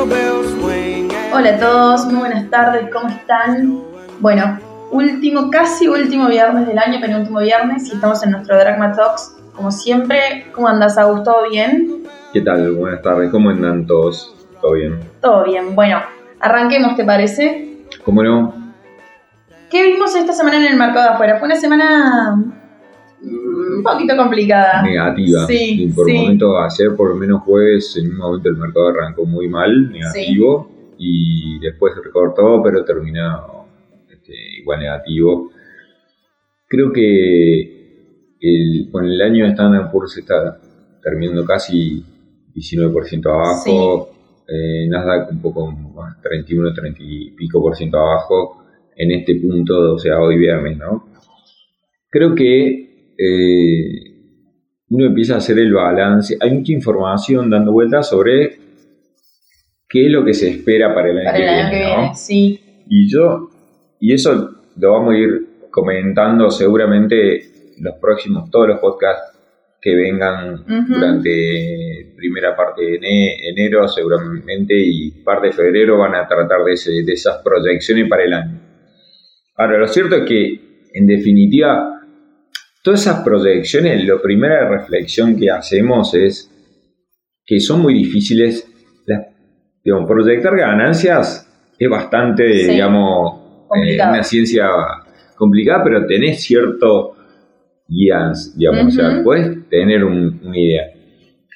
Hola a todos, muy buenas tardes, ¿cómo están? Bueno, último, casi último viernes del año, penúltimo viernes, y estamos en nuestro Dragma Talks. Como siempre, ¿cómo andas, Agus? ¿Todo bien? ¿Qué tal? Buenas tardes, ¿cómo andan todos? ¿Todo bien? Todo bien, bueno, arranquemos, ¿te parece? ¿Cómo no? ¿Qué vimos esta semana en el mercado de afuera? Fue una semana un poquito complicada. Negativa. Sí, Y por sí. momento, ayer por lo menos jueves, en un momento el mercado arrancó muy mal, negativo, y después se recortó, pero terminó este, igual negativo. Creo que el, con el año de Standard Poor's está terminando casi 19% abajo, eh, Nasdaq un poco más, 31, 30 y pico por ciento abajo en este punto, o sea, hoy viernes, ¿no? Creo que eh, uno empieza a hacer el balance. Hay mucha información dando vueltas sobre qué es lo que se espera para el año Para que el año viene, que ¿no? viene, sí. Y yo, y eso lo vamos a ir comentando seguramente los próximos, todos los podcasts que vengan durante primera parte de ene- enero seguramente y parte de febrero van a tratar de, ese- de esas proyecciones para el año. Ahora, lo cierto es que, en definitiva, todas esas proyecciones, la primera reflexión que hacemos es que son muy difíciles. Las- digamos, proyectar ganancias es bastante, Sí. digamos, eh, una ciencia complicada, pero tenés cierto guías, digamos, o sea, puedes tener un- una idea.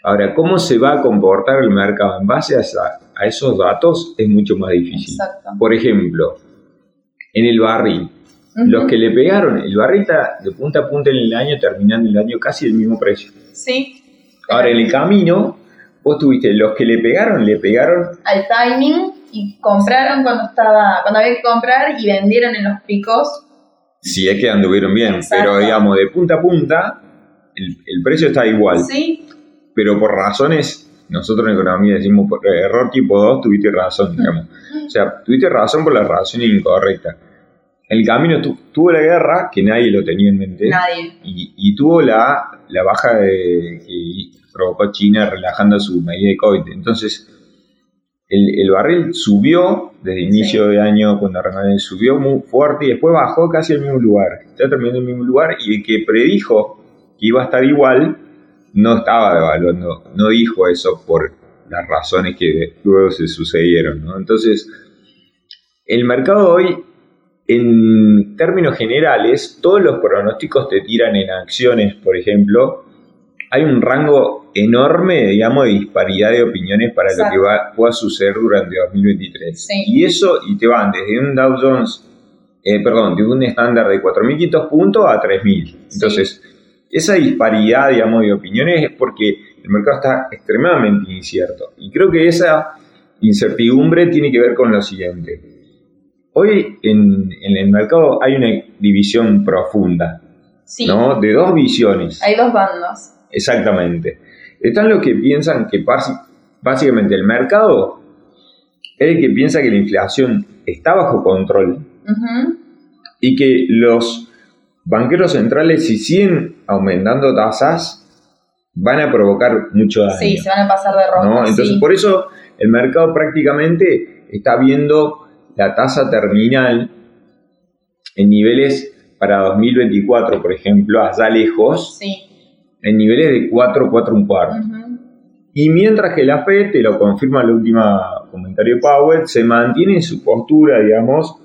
Ahora, ¿cómo se va a comportar el mercado en base a, esa- a esos datos? Es mucho más difícil. Exacto. Por ejemplo, en el barril, Los que le pegaron, el barril está de punta a punta en el año, terminando el año casi el mismo precio. Sí. Ahora, en el camino, vos tuviste los que le pegaron, le pegaron, al timing y compraron cuando estaba cuando había que comprar y vendieron en los picos. si es que anduvieron bien, Exacto. pero digamos, de punta a punta, el, el precio está igual. Sí, pero por razones, nosotros en economía decimos error tipo 2, tuviste razón, digamos. O sea, tuviste razón por la razón incorrecta. El camino tu- tuvo la guerra, que nadie lo tenía en mente, nadie. y, y tuvo la, la baja de, que provocó China relajando su medida de COVID. Entonces, el, el barril subió desde inicio de año, cuando año, subió muy fuerte y después bajó casi al mismo lugar. Está terminando en el mismo lugar y el que predijo que iba a estar igual no estaba devaluando, no dijo eso por las razones que luego se sucedieron. ¿no? Entonces, el mercado hoy, en términos generales, todos los pronósticos te tiran en acciones, por ejemplo, hay un rango enorme, digamos, de disparidad de opiniones para lo que va, pueda suceder durante 2023. Sí. Y eso, y te van desde un Dow Jones, eh, perdón, de un estándar de 4.500 puntos a 3.000. Entonces, esa disparidad, digamos, de opiniones es porque el mercado está extremadamente incierto. Y creo que esa incertidumbre tiene que ver con lo siguiente. Hoy en, en el mercado hay una división profunda, Sí. ¿no? De dos visiones. Hay dos bandos. Exactamente. Están los que piensan que básicamente el mercado es el que piensa que la inflación está bajo control y que los banqueros centrales, si siguen aumentando tasas, van a provocar mucho daño. Sí, se van a pasar de rojo. ¿no? Entonces, sí. por eso el mercado prácticamente está viendo la tasa terminal en niveles para 2024, por ejemplo, allá lejos, Sí. en niveles de 4, 4, un cuarto. Y mientras que la FED, te lo confirma el último comentario de Powell, se mantiene en su postura, digamos,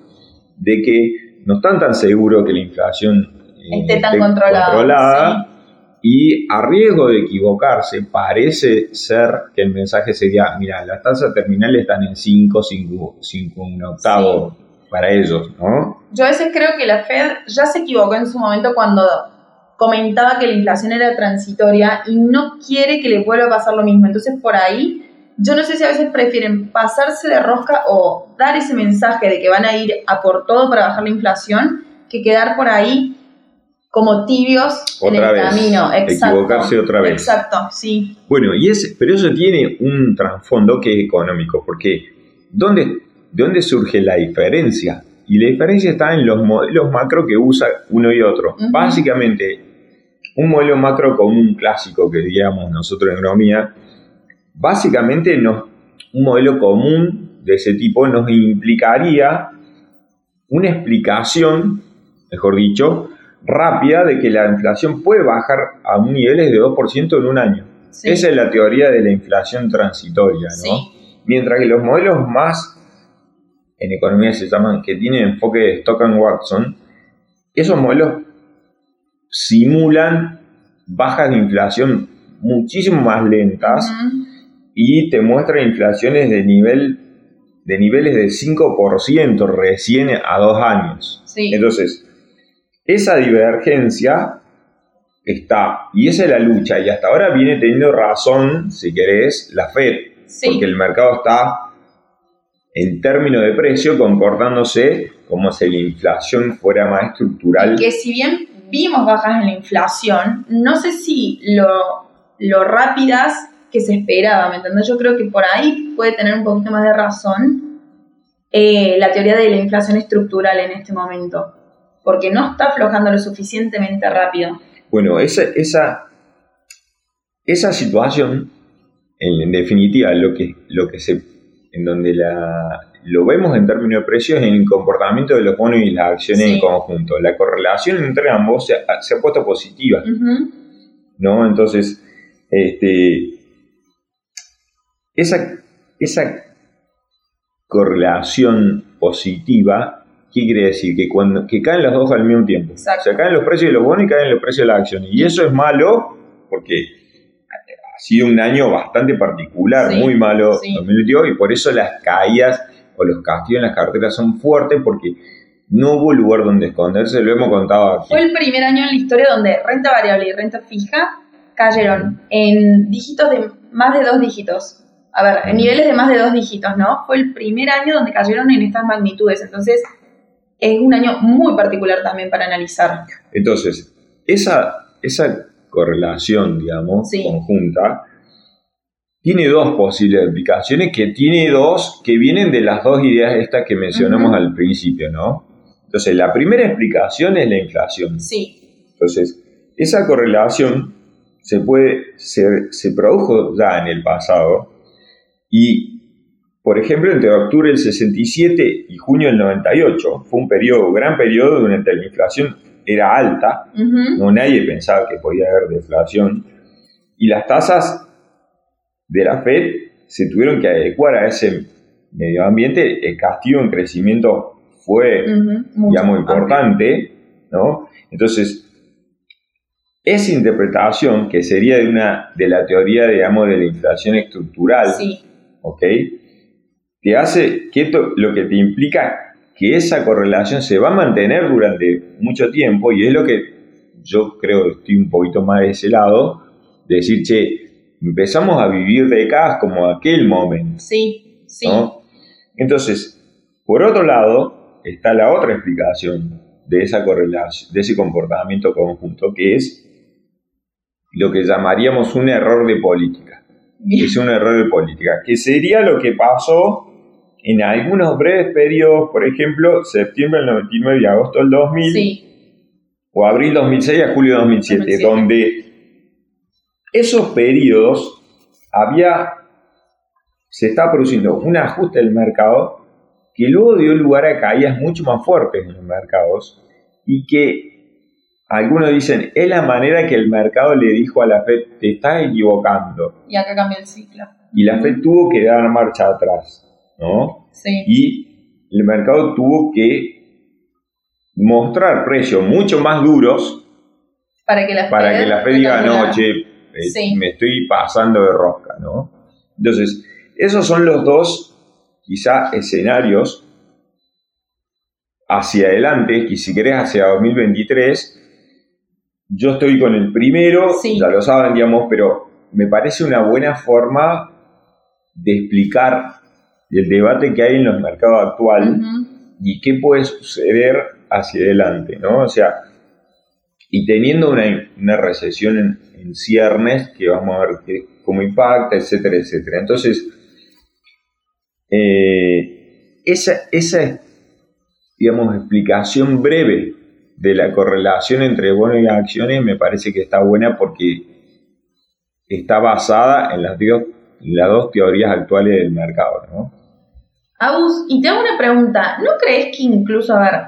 de que no están tan seguros que la inflación eh, Esté tan controlada, controlada, y a riesgo de equivocarse, parece ser que el mensaje sería, mira, las tasas terminales están en 5, 5, 5, un octavo para ellos, ¿no? Yo a veces creo que la Fed ya se equivocó en su momento cuando comentaba que la inflación era transitoria y no quiere que le vuelva a pasar lo mismo. Entonces, por ahí, yo no sé si a veces prefieren pasarse de rosca o dar ese mensaje de que van a ir a por todo para bajar la inflación que quedar por ahí como tibios Otra en el vez, camino. Exacto. equivocarse otra vez. Exacto, sí. Bueno, y ese, pero eso tiene un trasfondo que es económico, porque ¿dónde, ¿de dónde surge la diferencia? Y la diferencia está en los modelos macro que usa uno y otro. Básicamente, un modelo macro común clásico que diríamos nosotros en economía, básicamente nos un modelo común de ese tipo nos implicaría una explicación, mejor dicho, rápida de que la inflación puede bajar a un niveles de 2% en un año. Esa es la teoría de la inflación transitoria, ¿no? Mientras que los modelos más en economía se llaman que tienen enfoque de Stock Watson, esos modelos simulan bajas de inflación muchísimo más lentas y te muestran inflaciones de nivel de niveles de 5% recién a dos años. Entonces, esa divergencia está, y esa es la lucha, y hasta ahora viene teniendo razón, si querés, la Fed, porque el mercado está en términos de precio comportándose como si la inflación fuera más estructural. que si bien vimos bajas en la inflación, no sé si lo, lo rápidas que se esperaba, ¿me entiendes? Yo creo que por ahí puede tener un poquito más de razón eh, la teoría de la inflación estructural en este momento, porque no está aflojando lo suficientemente rápido. Bueno, esa, esa, esa situación, en, definitiva, lo que, lo que se, en donde la, lo vemos en términos de precios en el comportamiento de los bonos y las acciones en conjunto. La correlación entre ambos se, ha puesto positiva. ¿no? Entonces, este, esa, esa correlación positiva, ¿qué quiere decir? Que, cuando, que caen las dos al mismo tiempo. O sea, caen los precios de los bonos y caen los precios de las acciones. Y eso es malo porque ha sido un año bastante particular, muy malo sí. y por eso las caídas o los castigos en las carteras son fuertes porque no hubo lugar donde esconderse, lo hemos contado aquí. Fue el primer año en la historia donde renta variable y renta fija cayeron en dígitos de más de dos dígitos. A ver, en niveles de más de dos dígitos, ¿no? Fue el primer año donde cayeron en estas magnitudes. Entonces, es un año muy particular también para analizar. Entonces, esa, esa correlación, digamos, conjunta, tiene dos posibles aplicaciones, que tiene dos, que vienen de las dos ideas estas que mencionamos al principio, ¿no? Entonces, la primera explicación es la inflación. Sí. Entonces, esa correlación se, puede, se, se produjo ya en el pasado y, por ejemplo, entre octubre del 67 y junio del 98 fue un periodo, gran periodo donde la inflación era alta, no nadie pensaba que podía haber deflación, y las tasas de la Fed se tuvieron que adecuar a ese medio ambiente, el castigo en crecimiento fue ya muy importante, ¿no? Entonces, esa interpretación, que sería de una de la teoría, digamos, de la inflación estructural, sí. ¿ok? Te hace que esto, lo que te implica que esa correlación se va a mantener durante mucho tiempo y es lo que yo creo, estoy un poquito más de ese lado, de decir, che, empezamos a vivir décadas como aquel momento. Sí, sí. Entonces, por otro lado, está la otra explicación de esa correlación, de ese comportamiento conjunto, que es lo que llamaríamos un error de política. Es un error de política, que sería lo que pasó en algunos breves periodos, por ejemplo, septiembre del 99 y agosto del 2000, o abril 2006 a julio 2007, donde esos periodos había, se está produciendo un ajuste del mercado que luego dio lugar a caídas mucho más fuertes en los mercados y que algunos dicen, es la manera que el mercado le dijo a la FED, te estás equivocando. Y acá cambió el ciclo. Y la FED tuvo que dar marcha atrás, ¿no? Sí. Y el mercado tuvo que mostrar precios mucho más duros para que la FED, para que la FED diga, no, che, eh, me estoy pasando de rosca, ¿no? Entonces, esos son los dos, quizá, escenarios hacia adelante, y si querés hacia 2023, yo estoy con el primero, ya lo saben, digamos, pero me parece una buena forma de explicar el debate que hay en los mercados actual y qué puede suceder hacia adelante, ¿no? O sea, y teniendo una, recesión en, ciernes que vamos a ver que, cómo impacta, etcétera, etcétera. Entonces, eh, esa, esa, digamos, explicación breve de la correlación entre bonos y acciones me parece que está buena porque está basada en las dos las dos teorías actuales del mercado, ¿no? Aus, y te hago una pregunta, ¿no crees que incluso, a ver,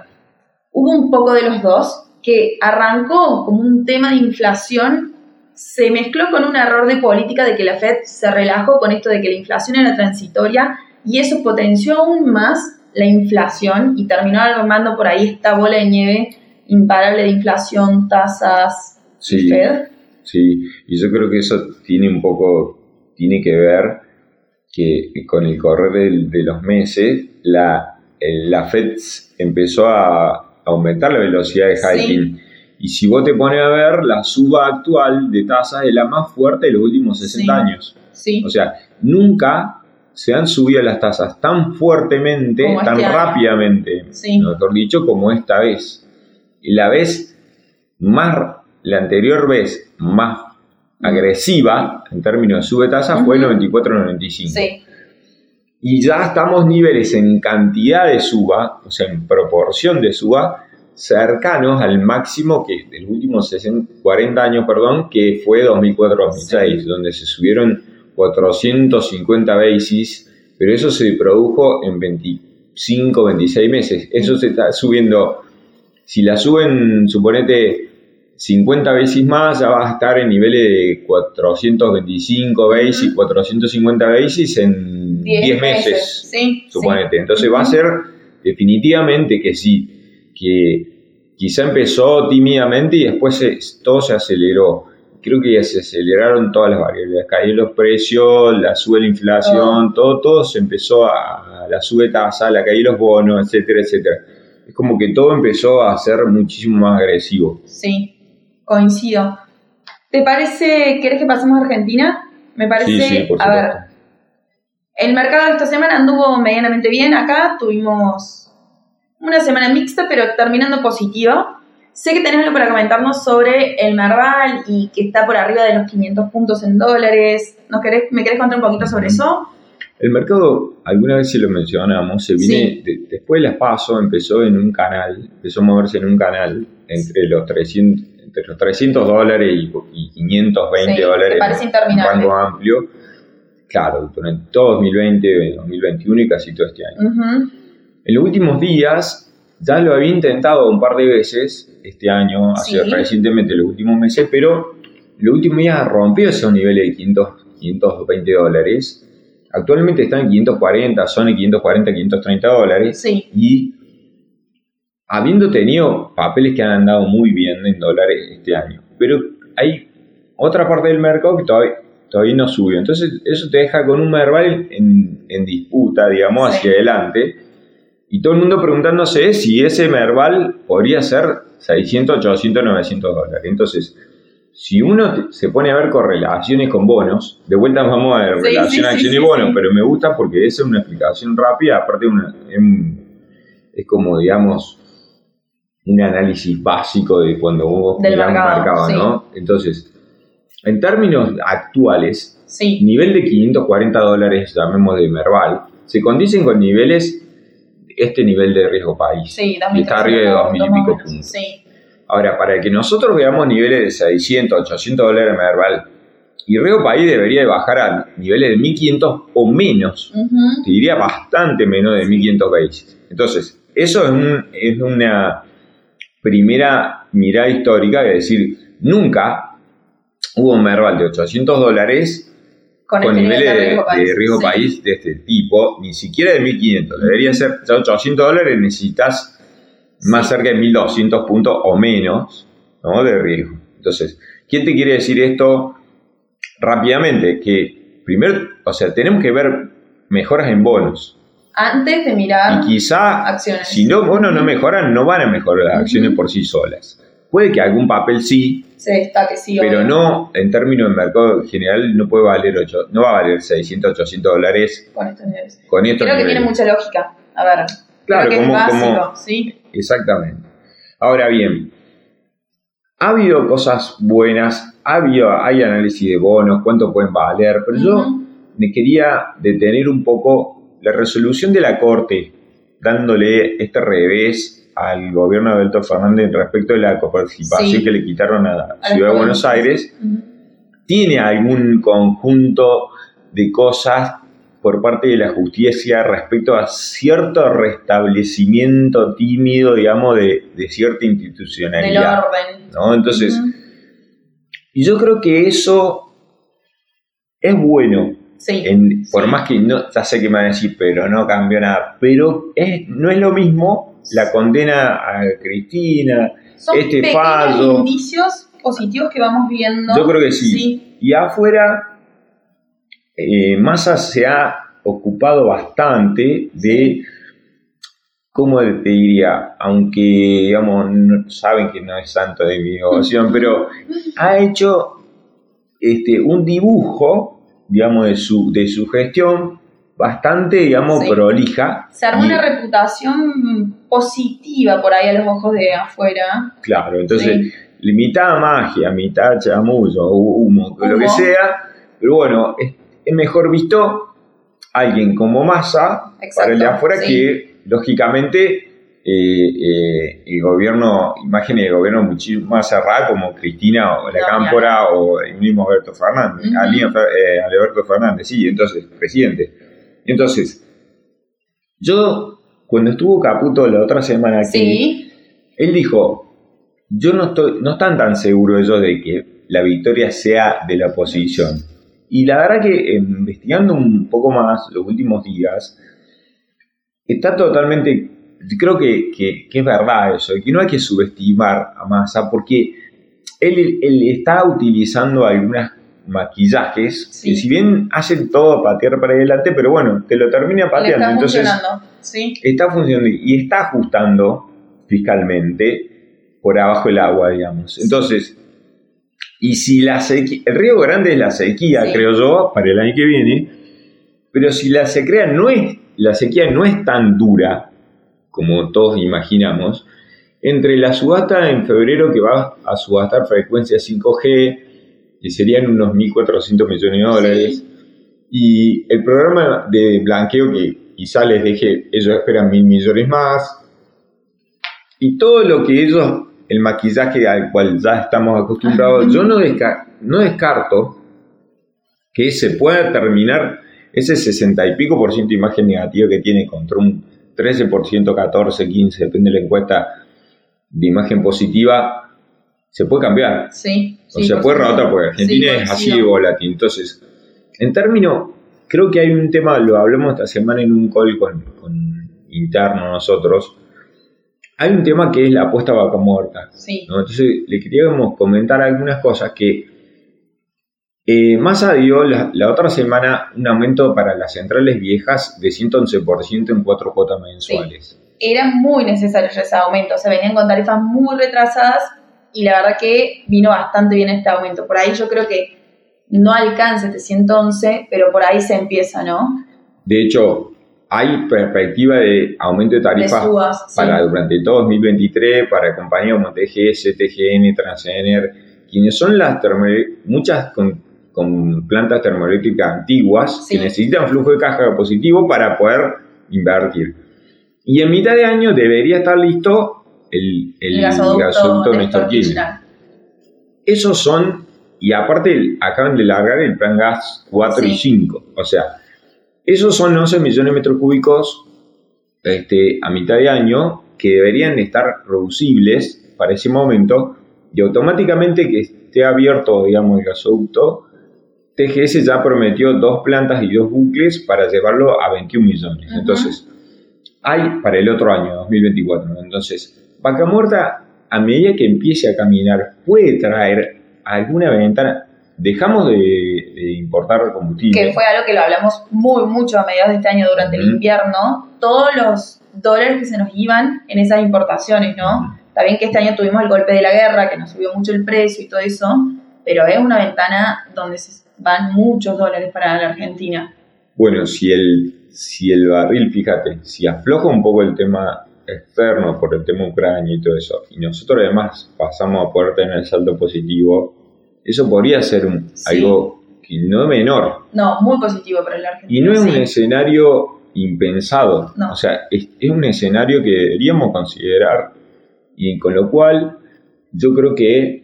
hubo un poco de los dos, que arrancó como un tema de inflación, se mezcló con un error de política de que la Fed se relajó con esto de que la inflación era transitoria y eso potenció aún más la inflación y terminó armando por ahí esta bola de nieve imparable de inflación, tasas, Sí. Fed? Sí, y yo creo que eso tiene un poco, tiene que ver que con el correr del- de, los meses, la, la Fed empezó a aumentar la velocidad de Sí. hiking. Y si vos te pones a ver, la suba actual de tasas es la más fuerte de los últimos 60 Sí. años. Sí, O sea, nunca se han subido las tasas tan fuertemente, Como tan este rápidamente, mejor dicho, como esta vez. Y la vez más, la anterior vez más agresiva en términos de sube tasa fue el Ujú. 94-95. sí, Y ya estamos niveles en cantidad de suba, o sea, en proporción de suba, cercanos al máximo que de los últimos 60 40 años, perdón, que fue 2004-2006, donde se subieron 450 basis, pero eso se produjo en 25, 26 meses. Eso se está subiendo, si la suben, suponete, 50 basis más, ya vas a estar en niveles de 425 basis, Ujú. 450 basis en 10, meses Sí, suponete. sí. Entonces va a ser definitivamente que sí, que quizá empezó tímidamente y después se- todo se aceleró. Creo que ya se aceleraron todas las variables, caían los precios, la sube la inflación, todo, todo se empezó a, la sube tasa, la caída de los bonos, etcétera, etcétera. Es como que todo empezó a ser muchísimo más agresivo. Sí, coincido. ¿Te parece, querés que pasemos a Argentina? Me parece, Sí, sí, por a ver, el mercado de esta semana anduvo medianamente bien acá, tuvimos una semana mixta, pero terminando positiva. Sé que tenés algo para comentarnos sobre el Merval y que está por arriba de los 500 puntos en dólares. ¿Nos querés, ¿Me querés contar un poquito sobre eso? El mercado, alguna vez se lo mencionamos, se viene, Sí. de- después de las PASO empezó en un canal, empezó a moverse en un canal entre los 300, entre los 300 dólares y, y 520 Sí, dólares. interminable. rango amplio. Claro, durante todo 2020, 2021 y casi todo este año. Ujú, En los últimos días, ya lo había intentado un par de veces este año, hace Sí. recientemente, los últimos meses, pero los últimos días rompió esos niveles de 500, 520 dólares. Actualmente están en 540, son en 540, 530 dólares. Sí, Y habiendo tenido papeles que han andado muy bien en dólares este año, pero hay otra parte del mercado que todavía, todavía no subió. Entonces, eso te deja con un Merval en, en disputa, digamos, hacia adelante. Y todo el mundo preguntándose si ese Merval podría ser 600, 800, 900 dólares. Entonces, si uno se pone a ver correlaciones con bonos, de vuelta vamos a ver Sí, relación sí, sí, acción y sí, bono, sí. pero me gusta porque esa es una explicación rápida, aparte una, es, un- es como, digamos, un análisis básico de cuando vos Del mirás un mercado, mercado, sí. ¿no? Entonces, en términos actuales, sí, nivel de 540 dólares, llamemos de Merval, se condicen con niveles, este nivel de riesgo país. sí. Y está arriba de 2000 y pico puntos. Sí, Ahora, para que nosotros veamos niveles de 600, 800 dólares Merval, y riesgo país debería de bajar a niveles de 1500 o menos, te diría bastante menos de 1500 basis. Entonces, eso es, un- es una primera mirada histórica de decir, nunca hubo un Merval de 800 dólares con, con este nivel niveles de, riesgo de riesgo Sí. país de este tipo, ni siquiera de 1500. Debería ser ya 800 dólares, necesitas más Sí. cerca de 1200 puntos o menos ¿no? de riesgo. Entonces, ¿quién te quiere decir esto rápidamente? Que primero, o sea, tenemos que ver mejoras en bonos. Antes de mirar Y quizá, acciones. si los bonos no mejoran, no van a mejorar las acciones por sí solas. Puede que algún papel sí, se destaque, sí. pero obvio. no, en términos de mercado general, no puede valer 8, no va a valer 600, 800 dólares Con estos niveles. con estos Creo que tiene mucha lógica. A ver. Claro, creo que como- es básico, como- ¿sí? Exactamente. Ahora bien, ha habido cosas buenas, ha habido, hay análisis de bonos, cuánto pueden valer, pero yo me quería detener un poco la resolución de la Corte, dándole este revés al gobierno de Alberto Fernández respecto de la coparticipación Sí. que le quitaron a Ciudad de Buenos. Aires. Tiene algún conjunto de cosas por parte de la justicia respecto a cierto restablecimiento tímido, digamos, de, de cierta Del institucionalidad. orden. ¿no? Entonces, y yo creo que eso es bueno. Sí. En- por Sí. más que no, ya sé que me van a decir, pero no cambió nada. Pero es, no es lo mismo la condena a Cristina. Son este fallo- indicios positivos que vamos viendo. Yo creo que sí. Sí, Y afuera, eh, Massa se ha ocupado bastante de, ¿cómo te diría? Aunque, digamos, no- saben que no es santo de mi devoción, pero ha hecho este, un dibujo, digamos, de su, de su gestión bastante, digamos, Sí. prolija. Se armó Y- una reputación positiva por ahí a los ojos de afuera. Claro, entonces, Sí. mitad magia, mitad chamullo, humo, lo que sea, pero bueno, es, es mejor visto alguien como Exacto, para el de afuera sí. que, lógicamente, eh, eh, el gobierno, imágenes de gobierno muchísimo más cerrada como Cristina o la No, Cámpora o el mismo Alberto Fernández, eh, Alberto Fernández, sí, entonces, presidente. Entonces, yo, cuando estuvo Caputo la otra semana aquí, Sí, él dijo, yo no estoy, no están tan seguros ellos de que la victoria sea de la oposición. Y la verdad que investigando un poco más los últimos días, está totalmente, creo que, que- que es verdad eso, y que no hay que subestimar a Massa porque él, él está utilizando algunos maquillajes Sí. que si bien hacen todo patear para adelante, pero bueno, te lo termina pateando. está Entonces, funcionando. Sí, está funcionando y está ajustando fiscalmente por abajo el agua, digamos. Entonces, y si la sequía, el Río Grande es la sequía, Sí. creo yo, para el año que viene, pero si la sequía no es, la sequía no es tan dura como todos imaginamos, entre la subasta en febrero que va a subastar frecuencia 5G, que serían unos 1.400 millones de dólares, y el programa de blanqueo que quizá les deje, ellos esperan mil millones más. Y todo lo que ellos, el maquillaje al cual ya estamos acostumbrados, yo no, desca- no descarto que se pueda terminar ese 60 y pico por ciento de imagen negativa que tiene contra un 13%, 14, 15, depende de la encuesta de imagen positiva, se puede cambiar. sí. O sí, por puede rebotar porque Argentina Sí, es así de volátil. Entonces, en términos, creo que hay un tema, lo hablamos esta semana en un call con, con interno nosotros. Hay un tema que es la apuesta a vaca muerta. Sí, ¿no? Entonces, le queríamos comentar algunas cosas que eh, Massa dio la, la otra semana un aumento para las centrales viejas de 111% en cuatro cuotas mensuales. era muy necesario ese aumento. Se venían con tarifas muy retrasadas y la verdad que vino bastante bien este aumento. Por ahí yo creo que no alcanza este 111, pero por ahí se empieza, ¿no? De hecho, hay perspectiva de aumento de De tarifas sí. para durante todo 2023 para compañías como TGS, TGN, Transener, quienes son las muchas con, con plantas termoeléctricas antiguas Sí. que necesitan flujo de caja positivo para poder invertir. Y en mitad de año debería estar listo el, el, El gasoducto, gasoducto Néstor Kirchner. Esos son, y aparte acaban de largar el plan gas 4 y Sí. 5. O sea, esos son 11 millones de metros cúbicos este, a mitad de año que deberían estar reducibles para ese momento y automáticamente que esté abierto, digamos, el gasoducto, TGS ya prometió dos plantas y dos bucles para llevarlo a 21 millones. Entonces, hay para el otro año, 2024. ¿no? Entonces, Vaca Muerta, a medida que empiece a caminar, puede traer alguna ventana. Dejamos de, de importar combustible. Que fue algo que lo hablamos muy mucho a mediados de este año durante el invierno. Todos los dólares que se nos iban en esas importaciones, ¿no? Está bien que este año tuvimos el golpe de la guerra, que nos subió mucho el precio y todo eso, pero es una ventana donde se van muchos dólares para la Argentina. Bueno, si el, si el barril, fíjate, si afloja un poco el tema externo por el tema Ucrania y todo eso, y nosotros además pasamos a poder tener el saldo positivo, eso podría ser un, Sí. algo que no menor. No, muy positivo para la Argentina. Y no es un escenario impensado. No. O sea, es, es un escenario que deberíamos considerar y con lo cual yo creo que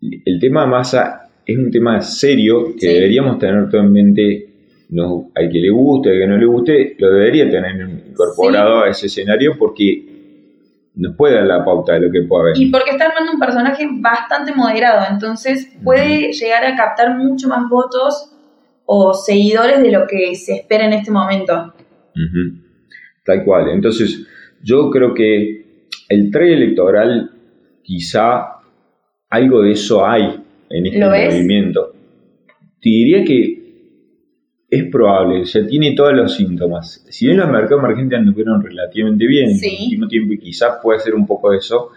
el tema masa es un tema serio que Sí. deberíamos tener todo en mente. No, al que le guste, al que no le guste, lo debería tener incorporado a ese escenario porque nos puede dar la pauta de lo que puede haber. Y porque está armando un personaje bastante moderado, entonces puede llegar a captar mucho más votos o seguidores de lo que se espera en este momento. Tal cual. Entonces, yo creo que el trade electoral, quizá algo de eso hay en este movimiento. Te diría que es probable, sea, tiene todos los síntomas. Si bien los mercados emergentes anduvieron relativamente bien Sí. en el último tiempo, y quizás puede ser un poco de eso,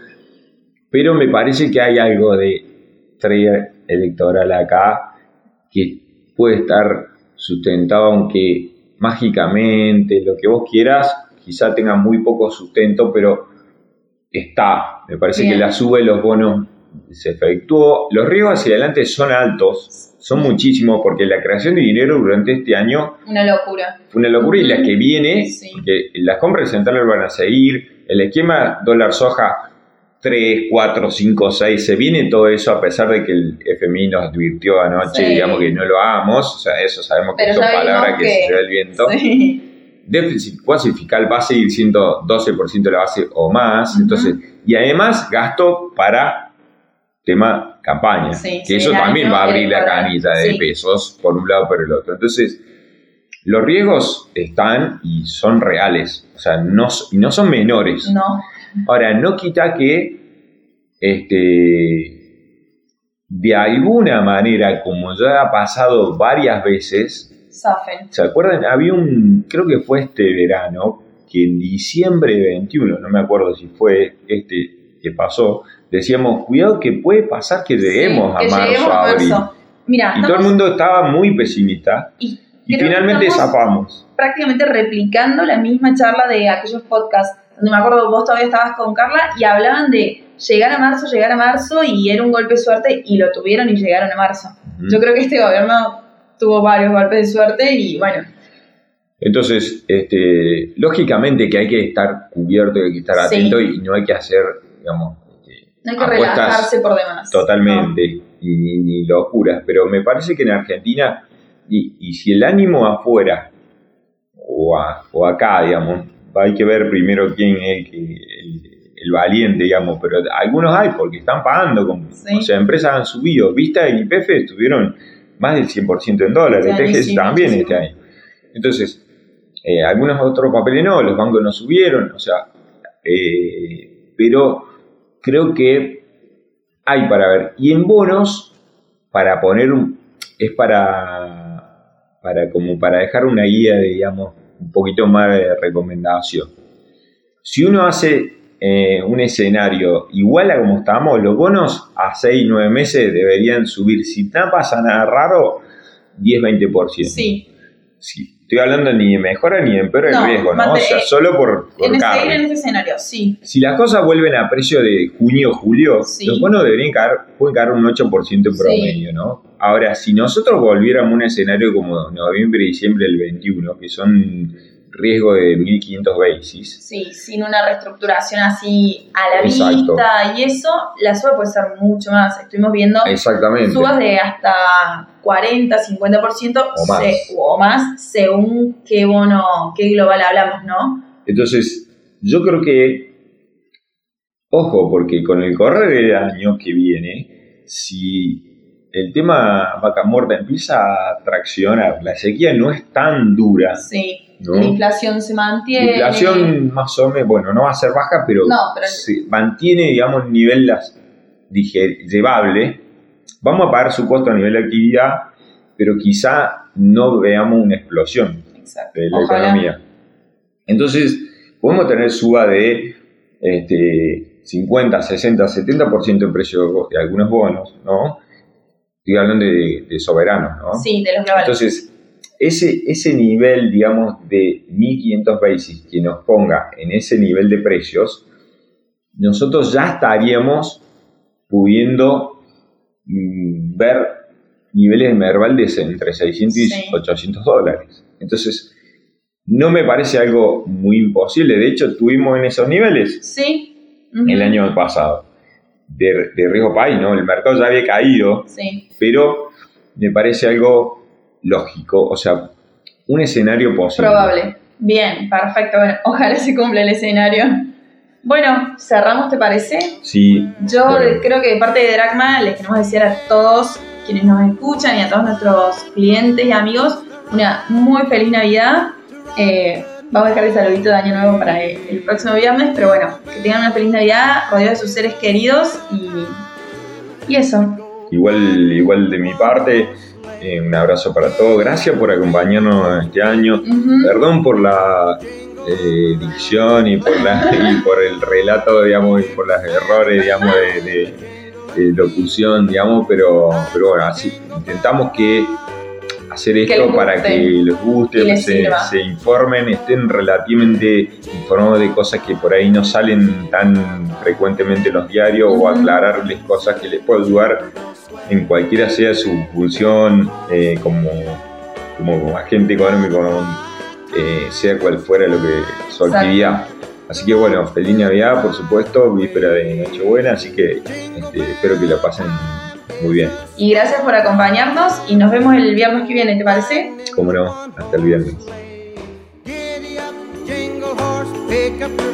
pero me parece que hay algo de trade electoral acá que puede estar sustentado, aunque mágicamente, lo que vos quieras, quizá tenga muy poco sustento, pero está. Me parece Bien. que la sube de los bonos se efectuó. Los riesgos hacia adelante son altos, son muchísimos, porque la creación de dinero durante este año Una locura. fue una locura y la que viene, Sí. porque las compras centrales van a seguir, el esquema dólar soja 3, 4, 5, 6, se viene todo eso a pesar de que el FMI nos advirtió anoche, Sí. digamos que no lo hagamos, o sea, eso sabemos que Pero son palabras que, que- se lleva el viento. Sí. Déficit cuasi fiscal va a seguir siendo 12% de la base o más, entonces, y además gasto para tema campaña, Sí, que sí, eso también va a abrir la canilla de Sí. pesos por un lado por el otro. Entonces, los riesgos están y son reales, o sea, no, no son menores. No. Ahora, no quita que este, de alguna manera, como ya ha pasado varias veces. ¿se acuerdan? Había un, creo que fue este verano, que en diciembre de 21, no me acuerdo si fue este que pasó, decíamos, cuidado que puede pasar que lleguemos Sí, a que marzo, lleguemos a abril. marzo. Mira, Y todo el mundo estaba muy pesimista y finalmente zafamos. prácticamente replicando la misma charla de aquellos podcasts donde me acuerdo vos todavía estabas con Carla y hablaban de llegar a marzo, llegar a marzo y era un golpe de suerte y lo tuvieron y llegaron a marzo. Yo creo que este gobierno tuvo varios golpes de suerte y bueno, Entonces, este, lógicamente que hay que estar cubierto, hay que estar Sí. atento y no hay que hacer, digamos, este, no hay que relajarse por demás. totalmente y ni, ni locuras, pero me parece que en Argentina, y, y si el ánimo afuera o, a- o acá, digamos, hay que ver primero quién es el, el- el valiente, digamos, pero algunos hay porque están pagando, con, Sí. o sea, empresas han subido, Vista y IPF estuvieron más del 100% en dólares, Este TGS sí, también este año. Entonces, eh, algunos otros papeles no, los bancos no subieron, o sea, eh, pero creo que hay para ver. Y en bonos, para poner un, es para, para como para dejar una guía, digamos, un poquito más de recomendación. Si uno hace eh, un escenario igual a como estamos, los bonos a 6, 9 meses deberían subir, si no pasa nada raro, 10-20%. Sí, Sí, estoy hablando ni de mejora ni de empeora No, de riesgo, ¿no? O sea, solo por, por en ese, en ese escenario, sí. Si las cosas vuelven a precio de junio o julio, Sí. los bonos deberían caer, pueden caer un 8% en promedio, ¿no? Ahora, si nosotros volviéramos a un escenario como noviembre y diciembre del 21, que son riesgo de 1500 basis, Sí, sin una reestructuración así a la Exacto. vista y eso, la suba puede ser mucho más. Estuvimos viendo exactamente. subas de hasta 40, 50% O más. se- o más según qué bono, qué global hablamos, ¿no? Entonces, yo creo que, ojo, porque con el correr del año que viene, si el tema vaca muerta empieza a traccionar, la sequía no es tan dura, Sí, ¿no? la inflación se mantiene. La inflación más o menos, bueno, no va a ser baja, pero, No, pero- se mantiene, digamos, un nivel las, diger- llevable. Vamos a pagar su costo a nivel de actividad, pero quizá no veamos una explosión Exacto. de la Ojalá. economía. Entonces, podemos tener suba de este, 50, 60, 70% en precio de algunos bonos, ¿no? Estoy hablando de, de soberanos, ¿no? Sí, de los globales. Entonces, ese, ese nivel, digamos, de 1500 basis que nos ponga en ese nivel de precios, nosotros ya estaríamos pudiendo mm, ver niveles de Merval de entre 600 y Sí. 800 dólares. Entonces, no me parece algo muy imposible. De hecho, tuvimos en esos niveles sí. el año pasado. de, de riesgo país, ¿no? El mercado ya había caído, Sí. pero me parece algo lógico, o sea, un escenario posible. Probable. Bien, perfecto. Bueno, ojalá se cumpla el escenario. Bueno, cerramos, ¿te parece? Sí, Yo Bueno. creo que de parte de Dracma les queremos decir a todos quienes nos escuchan y a todos nuestros clientes y amigos una muy feliz Navidad. Eh, vamos a dejar el saludito de Año Nuevo para el, el próximo viernes, pero bueno, que tengan una feliz Navidad rodeados de sus seres queridos y, y eso. igual, igual de mi parte, eh, un abrazo para todos. Gracias por acompañarnos este año. Perdón por la eh, dicción y por, la, y por el relato, digamos, y por los errores, digamos, de, de- de locución, digamos, pero, pero bueno, así intentamos que hacer esto para que les guste, les se, se informen, estén relativamente informados de cosas que por ahí no salen tan frecuentemente en los diarios o aclararles cosas que les puede ayudar en cualquiera sea su función eh, como, como agente económico, eh, sea cual fuera lo que su Exacto. actividad. Así que bueno, feliz Navidad, por supuesto, víspera de Nochebuena, así que este, espero que la pasen muy bien. Y gracias por acompañarnos y nos vemos el viernes que viene, ¿te parece? Como no, hasta el viernes. Giddy up, jingle horse, pick up